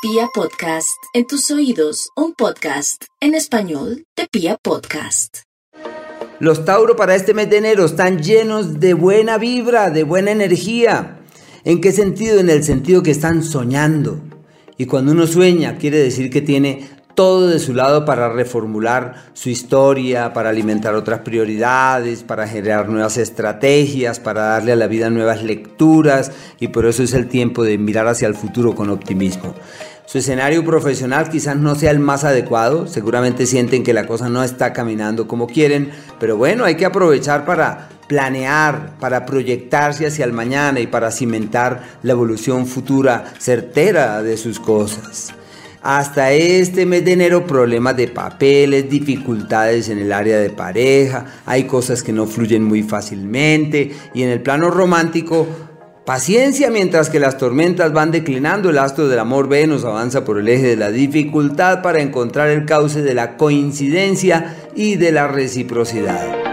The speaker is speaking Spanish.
Pia Podcast, en tus oídos, un podcast en español de Pia Podcast. Los Tauro para este mes de enero están llenos de buena vibra, de buena energía. ¿En qué sentido? En el sentido que están soñando. Y cuando uno sueña, quiere decir que tiene todo de su lado para reformular su historia, para alimentar otras prioridades, para generar nuevas estrategias, para darle a la vida nuevas lecturas y por eso es el tiempo de mirar hacia el futuro con optimismo. Su escenario profesional quizás no sea el más adecuado, seguramente sienten que la cosa no está caminando como quieren, pero bueno, hay que aprovechar para planear, para proyectarse hacia el mañana y para cimentar la evolución futura certera de sus cosas. Hasta este mes de enero problemas de papeles, dificultades en el área de pareja, hay cosas que no fluyen muy fácilmente y en el plano romántico Paciencia mientras que las tormentas van declinando, el astro del amor Venus avanza por el eje de la dificultad para encontrar el cauce de la coincidencia y de la reciprocidad.